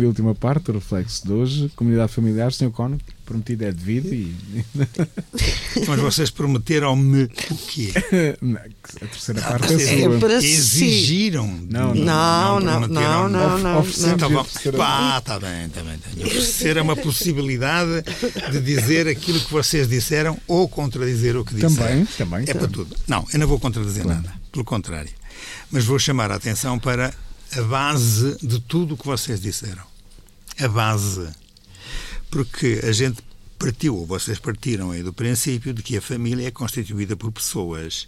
Terceira e última parte do reflexo de hoje. Comunidade familiar, Sr. Cono, prometido é devido e.
Mas vocês prometeram-me o quê?
a terceira parte é,
é para Exigiram.
Não, não, não, não, não, não.
Pá, está bem, está bem. Oferecer é uma possibilidade de dizer aquilo que vocês disseram ou contradizer o que disseram.
Também, também.
É para tudo. Não, eu não vou contradizer nada. Pelo contrário. Mas vou chamar a atenção para a base de tudo o que vocês disseram. A base. Porque a gente partiu, ou vocês partiram aí do princípio de que a família é constituída por pessoas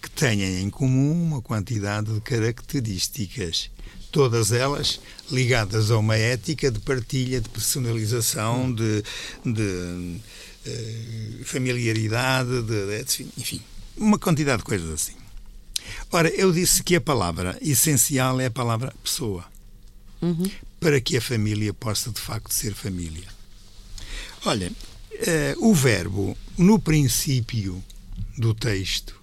que tenham em comum uma quantidade de características, todas elas ligadas a uma ética de partilha, de personalização, de, de uh, familiaridade, de, de, enfim, uma quantidade de coisas assim. Ora, eu disse que a palavra essencial é a palavra pessoa, uhum. para que a família possa de facto ser família. Olha, uh, o verbo no princípio do texto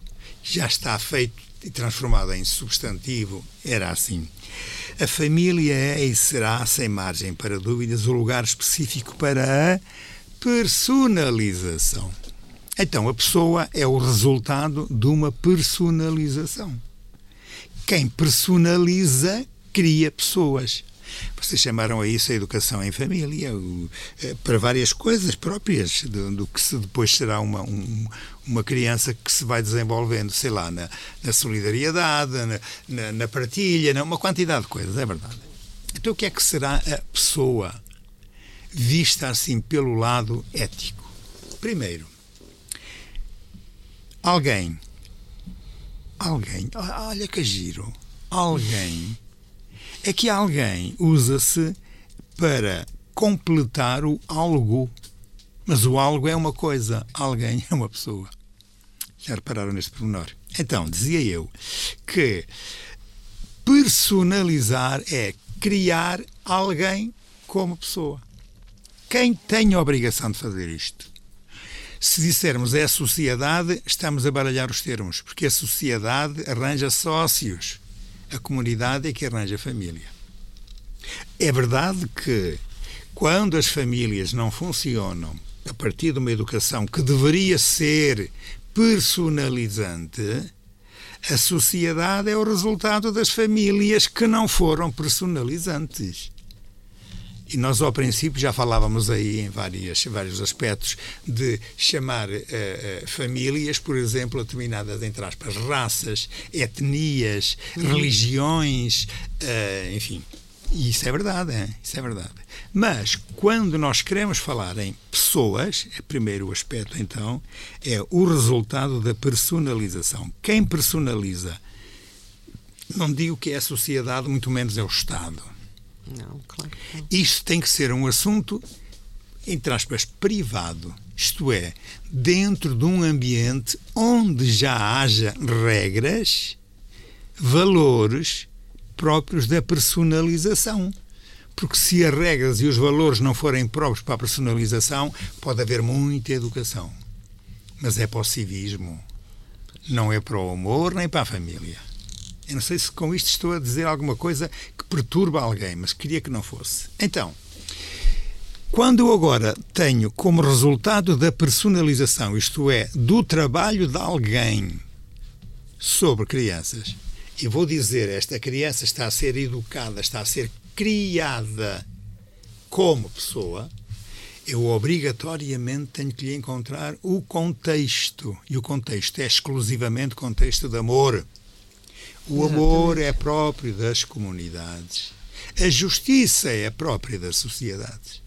já está feito e transformado em substantivo, era assim. A família é e será, sem margem para dúvidas, o lugar específico para a personalização. Então, a pessoa é o resultado de uma personalização. Quem personaliza cria pessoas. Vocês chamaram a isso a educação em família, eh, para várias coisas próprias do, do que se depois será uma, um, uma criança que se vai desenvolvendo, sei lá, na, na solidariedade, na, na, na partilha, uma quantidade de coisas, é verdade. Então, o que é que será a pessoa vista assim pelo lado ético? Primeiro, alguém, alguém, olha que giro, alguém é que alguém usa-se para completar o algo. Mas o algo é uma coisa, alguém é uma pessoa. Já repararam neste pormenor? Então, dizia eu que personalizar é criar alguém como pessoa. Quem tem a obrigação de fazer isto? Se dissermos é a sociedade, estamos a baralhar os termos, porque a sociedade arranja sócios a comunidade é que arranja família. É verdade que quando as famílias não funcionam a partir de uma educação que deveria ser personalizante, a sociedade é o resultado das famílias que não foram personalizantes. E nós, ao princípio, já falávamos aí em várias, vários aspectos de chamar uh, uh, famílias, por exemplo, a determinadas, entre aspas, raças, etnias, uhum. religiões, uh, enfim. E isso é verdade, é? isso é verdade. Mas, quando nós queremos falar em pessoas, é primeiro o aspecto, então, é o resultado da personalização. Quem personaliza, não digo que é a sociedade, muito menos é o Estado
não, claro não.
Isto tem que ser um assunto, entre aspas, privado. Isto é, dentro de um ambiente onde já haja regras, valores próprios da personalização. Porque se as regras e os valores não forem próprios para a personalização, pode haver muita educação. Mas é para o civismo. Não é para o amor nem para a família. Eu não sei se com isto estou a dizer alguma coisa que perturba alguém, mas queria que não fosse. Então, quando eu agora tenho como resultado da personalização, isto é, do trabalho de alguém sobre crianças, e vou dizer, esta criança está a ser educada, está a ser criada como pessoa, eu obrigatoriamente tenho que lhe encontrar o contexto. E o contexto é exclusivamente contexto de amor. O amor é próprio das comunidades. A justiça é própria das sociedades.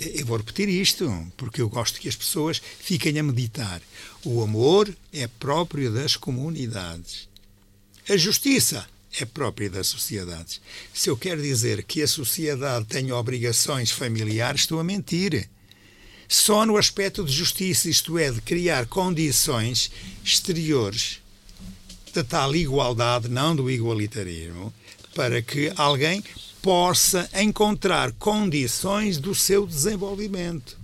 Eu vou repetir isto, porque eu gosto que as pessoas fiquem a meditar. O amor é próprio das comunidades. A justiça é própria das sociedades. Se eu quero dizer que a sociedade tem obrigações familiares, estou a mentir. Só no aspecto de justiça, isto é, de criar condições exteriores da tal igualdade, não do igualitarismo, para que alguém possa encontrar condições do seu desenvolvimento.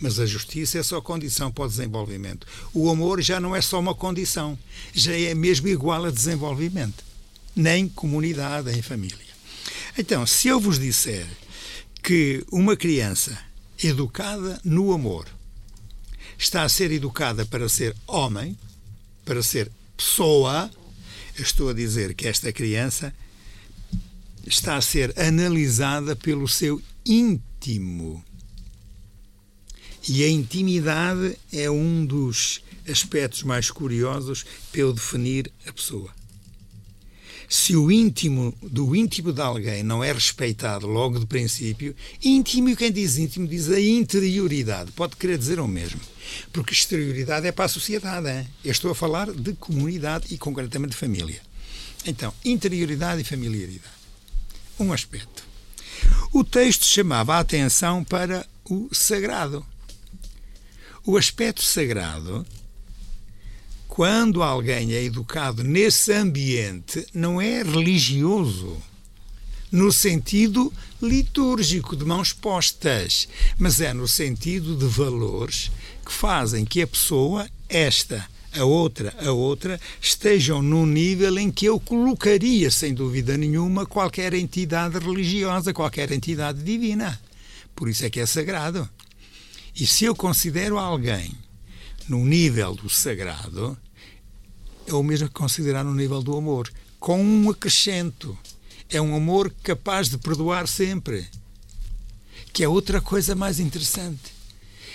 Mas a justiça é só condição para o desenvolvimento. O amor já não é só uma condição, já é mesmo igual a desenvolvimento, nem comunidade, nem família. Então, se eu vos disser que uma criança educada no amor está a ser educada para ser homem, para ser pessoa, estou a dizer que esta criança está a ser analisada pelo seu íntimo. E a intimidade é um dos aspectos mais curiosos para eu definir a pessoa. Se o íntimo do íntimo de alguém não é respeitado logo de princípio, íntimo, quem diz íntimo diz a interioridade. Pode querer dizer o mesmo. Porque exterioridade é para a sociedade. Hein? Eu estou a falar de comunidade e concretamente de família. Então, interioridade e familiaridade. Um aspecto. O texto chamava a atenção para o sagrado. O aspecto sagrado quando alguém é educado nesse ambiente, não é religioso no sentido litúrgico de mãos postas, mas é no sentido de valores que fazem que a pessoa, esta, a outra, a outra, estejam num nível em que eu colocaria, sem dúvida nenhuma, qualquer entidade religiosa, qualquer entidade divina. Por isso é que é sagrado. E se eu considero alguém no nível do sagrado, é o mesmo que considerar no nível do amor, com um acrescento. É um amor capaz de perdoar sempre. Que é outra coisa mais interessante.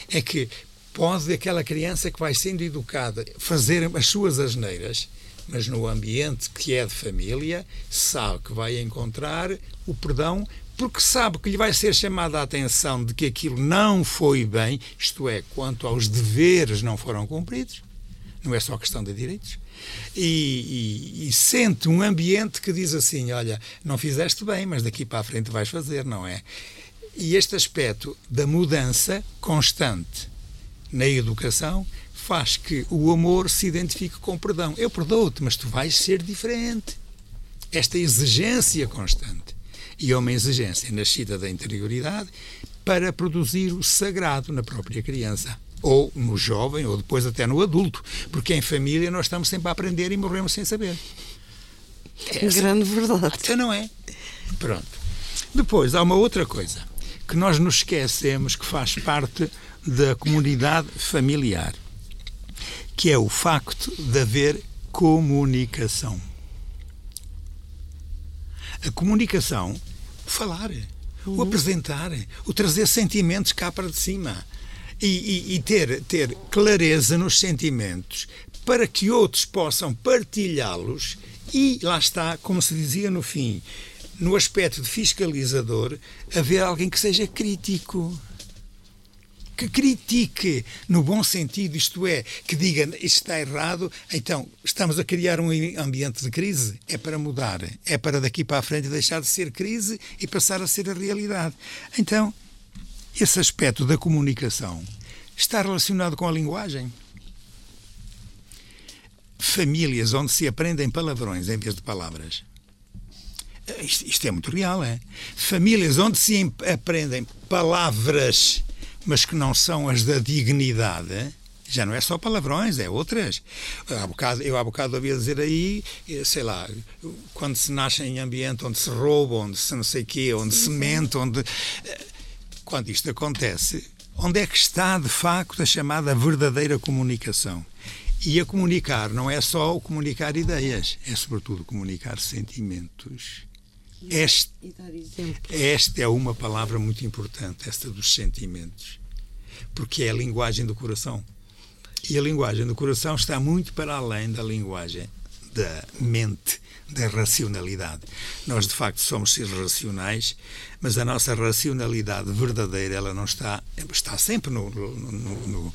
É que pode aquela criança que vai sendo educada fazer as suas asneiras, mas no ambiente que é de família, sabe que vai encontrar o perdão porque sabe que lhe vai ser chamada a atenção de que aquilo não foi bem, isto é, quanto aos deveres não foram cumpridos, não é só questão de direitos, e, e, e, sente um ambiente que diz assim: olha, não fizeste bem, mas daqui para a frente vais fazer, não é? E este aspecto da mudança constante na educação faz que o amor se identifique com o perdão. Eu perdoo-te, mas tu vais ser diferente. Esta exigência constante. E é uma exigência nascida da interioridade para produzir o sagrado na própria criança ou no jovem, ou depois até no adulto, porque em família nós estamos sempre a aprender e morremos sem saber.
É grande verdade.
Até não é? Pronto. Depois, há uma outra coisa que nós nos esquecemos que faz parte da comunidade familiar, que é o facto de haver comunicação. A comunicação, o falar, uhum. o apresentar, o trazer sentimentos cá para de cima e, e, e ter, ter clareza nos sentimentos para que outros possam partilhá-los e lá está, como se dizia no fim, no aspecto de fiscalizador, haver alguém que seja crítico. Que critique no bom sentido, isto é, que diga isto está errado, então estamos a criar um ambiente de crise. É para mudar, é para daqui para a frente deixar de ser crise e passar a ser a realidade. Então, esse aspecto da comunicação está relacionado com a linguagem. Famílias onde se aprendem palavrões em vez de palavras. Isto, isto é muito real, é? Famílias onde se aprendem palavras, mas que não são as da dignidade, já não é só palavrões, é outras. Há bocado, eu há bocado havia dizer aí, eh, sei lá, quando se nasce em ambiente onde se rouba, onde se não sei quê, onde se mente, onde eh, quando isto acontece, onde é que está de facto a chamada verdadeira comunicação? E a comunicar não é só o comunicar ideias, é sobretudo comunicar sentimentos. Este, esta é uma palavra muito importante, esta dos sentimentos, porque é a linguagem do coração. E a linguagem do coração está muito para além da linguagem da mente da racionalidade. Nós, de facto, somos seres racionais, mas a nossa racionalidade verdadeira, ela não está, está sempre no, no, no,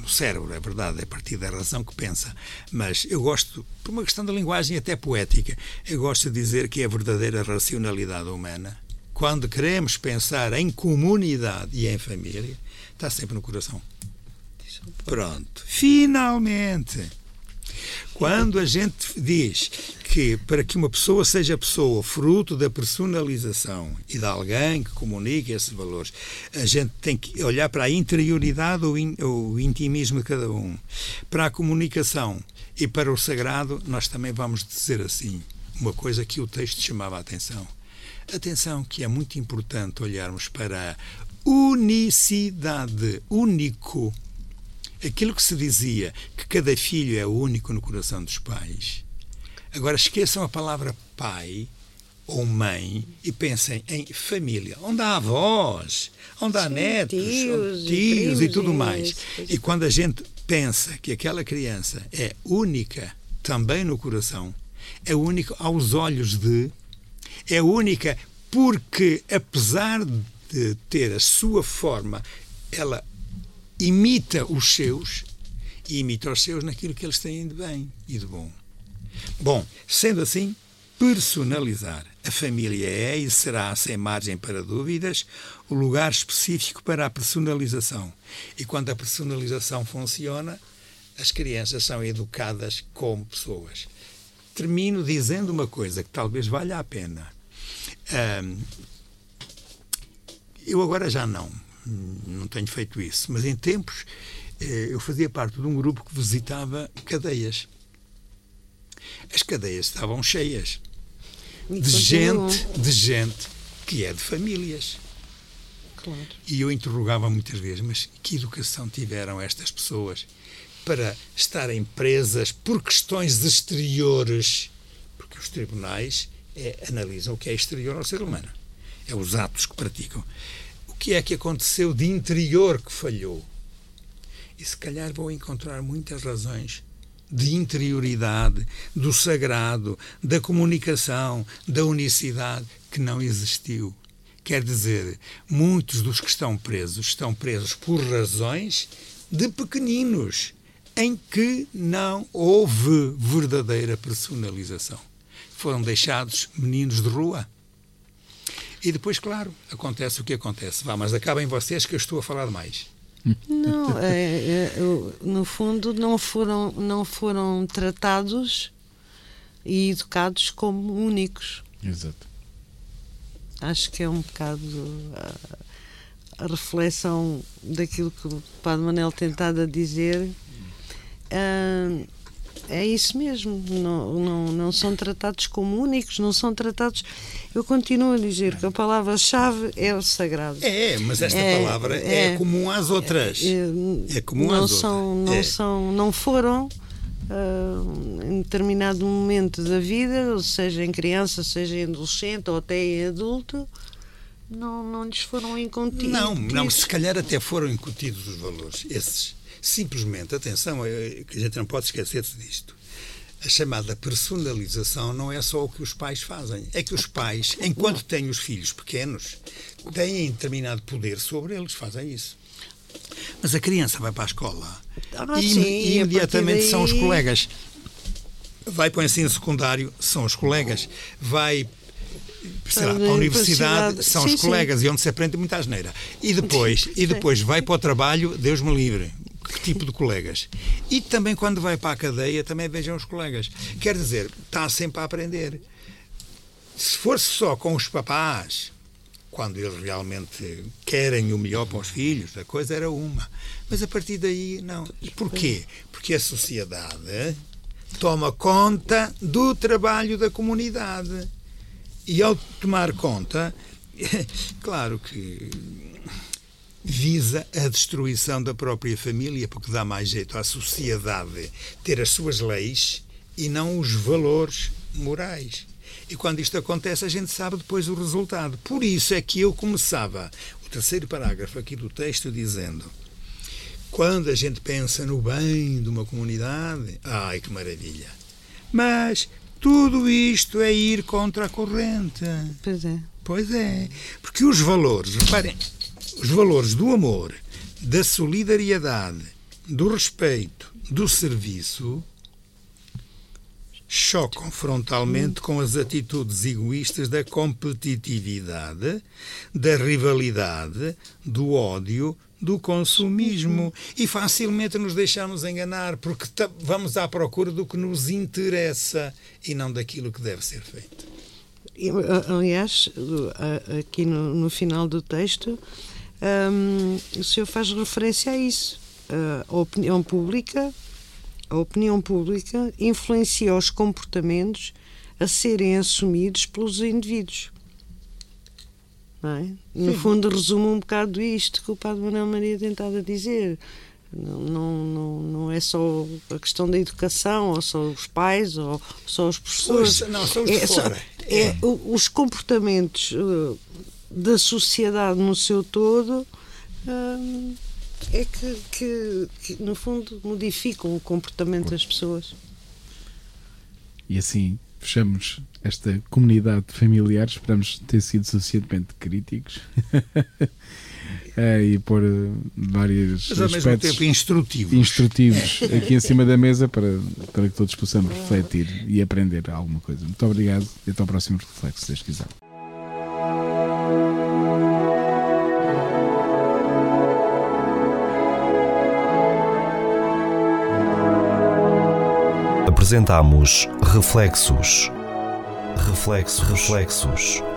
no cérebro, é verdade, é a partir da razão que pensa. Mas eu gosto, por uma questão da linguagem até poética, eu gosto de dizer que é a verdadeira racionalidade humana, quando queremos pensar em comunidade e em família, está sempre no coração. Pronto. Finalmente! Quando a gente diz que para que uma pessoa seja pessoa, fruto da personalização e de alguém que comunique esses valores, a gente tem que olhar para a interioridade ou o intimismo de cada um, para a comunicação e para o sagrado, nós também vamos dizer assim, uma coisa que o texto chamava a atenção. Atenção que é muito importante olharmos para a unicidade, único aquilo que se dizia que cada filho é único no coração dos pais. Agora esqueçam a palavra pai ou mãe e pensem em família, onde há avós, onde há Sim, netos, tios, tios e, e tudo mais. E quando a gente pensa que aquela criança é única também no coração, é única aos olhos de, é única porque, apesar de ter a sua forma, ela imita os seus e imita os seus naquilo que eles têm de bem e de bom. Bom, sendo assim, personalizar. A família é e será, sem margem para dúvidas, o lugar específico para a personalização. E quando a personalização funciona, as crianças são educadas como pessoas. Termino dizendo uma coisa que talvez valha a pena. Um, eu agora já não, não tenho feito isso, mas em tempos eh, eu fazia parte de um grupo que visitava cadeias. As cadeias estavam cheias de gente, de gente que é de famílias.
Claro.
E eu interrogava muitas vezes, mas que educação tiveram estas pessoas para estarem presas por questões exteriores? Porque os tribunais é, analisam o que é exterior ao ser humano. É os atos que praticam. Que é que aconteceu de interior que falhou? E se calhar vou encontrar muitas razões de interioridade, do sagrado, da comunicação, da unicidade, que não existiu. Quer dizer, muitos dos que estão presos estão presos por razões de pequeninos, em que não houve verdadeira personalização. Foram deixados meninos de rua. E depois, claro, acontece o que acontece. Vá, mas acabem vocês que eu estou a falar demais.
Não, é, é, no fundo não foram, não foram tratados e educados como únicos.
Exato.
Acho que é um bocado a, a reflexão daquilo que o Padre Manel tentado a dizer. Uh, é isso mesmo, não, não, não são tratados como únicos, não são tratados. Eu continuo a dizer que a palavra-chave é o sagrado.
É, mas esta é, palavra é, é, comum às outras. É, é comum
não
às
são,
outras.
Não,
é.
são, não foram. Uh, em determinado momento da vida, seja em criança, seja em adolescente ou até em adulto, não, não lhes foram incutidos.
Não, não, se calhar até foram incutidos os valores, esses Simplesmente, atenção, é, que a gente não pode esquecer-se disto. A chamada personalização não é só o que os pais fazem. É que os pais, enquanto têm os filhos pequenos, têm determinado poder sobre eles, fazem isso. Mas a criança vai para a escola
ah,
e,
sim,
e imediatamente daí... são os colegas. Vai para o ensino secundário, são os colegas. Vai para a universidade, são sim, os colegas sim. e onde se aprende muita asneira. E depois, e depois vai para o trabalho, Deus me livre que tipo de colegas. E também quando vai para a cadeia, também vejam os colegas. Quer dizer, está sempre a aprender. Se fosse só com os papás, quando eles realmente querem o melhor para os filhos, a coisa era uma. Mas a partir daí, não. E porquê? Porque a sociedade toma conta do trabalho da comunidade. E ao tomar conta, claro que visa a destruição da própria família, porque dá mais jeito à sociedade ter as suas leis e não os valores morais. E quando isto acontece, a gente sabe depois o resultado. Por isso é que eu começava o terceiro parágrafo aqui do texto dizendo: quando a gente pensa no bem de uma comunidade, ai que maravilha! Mas tudo isto é ir contra a corrente.
Pois é.
Pois é. Porque os valores, reparem, os valores do amor, da solidariedade, do respeito, do serviço chocam frontalmente com as atitudes egoístas da competitividade, da rivalidade, do ódio, do consumismo e facilmente nos deixamos enganar porque vamos à procura do que nos interessa e não daquilo que deve ser feito.
Aliás, aqui no, no final do texto, um, o senhor faz referência a isso. Uh, a opinião pública, a opinião pública influencia os comportamentos a serem assumidos pelos indivíduos. É? No fundo, resume um bocado isto que o Padre Manuel Maria tentava dizer. Não, não, não, é só a questão da educação, ou só os pais, ou só os professores.
Não, são os é, só,
é, é. Os comportamentos uh, da sociedade no seu todo hum, é que, que, que, no fundo, modificam o comportamento das pessoas.
E assim, fechamos esta comunidade familiar. Esperamos ter sido suficientemente críticos. é, e pôr eh, vários
Mas ao mesmo
aspectos
tempo instrutivos.
instrutivos aqui em cima da mesa para, para que todos possamos refletir e aprender alguma coisa. Muito obrigado e até ao próximo reflexo, se Deus quiser.
Apresentamos Reflexos. Reflexos, reflexos.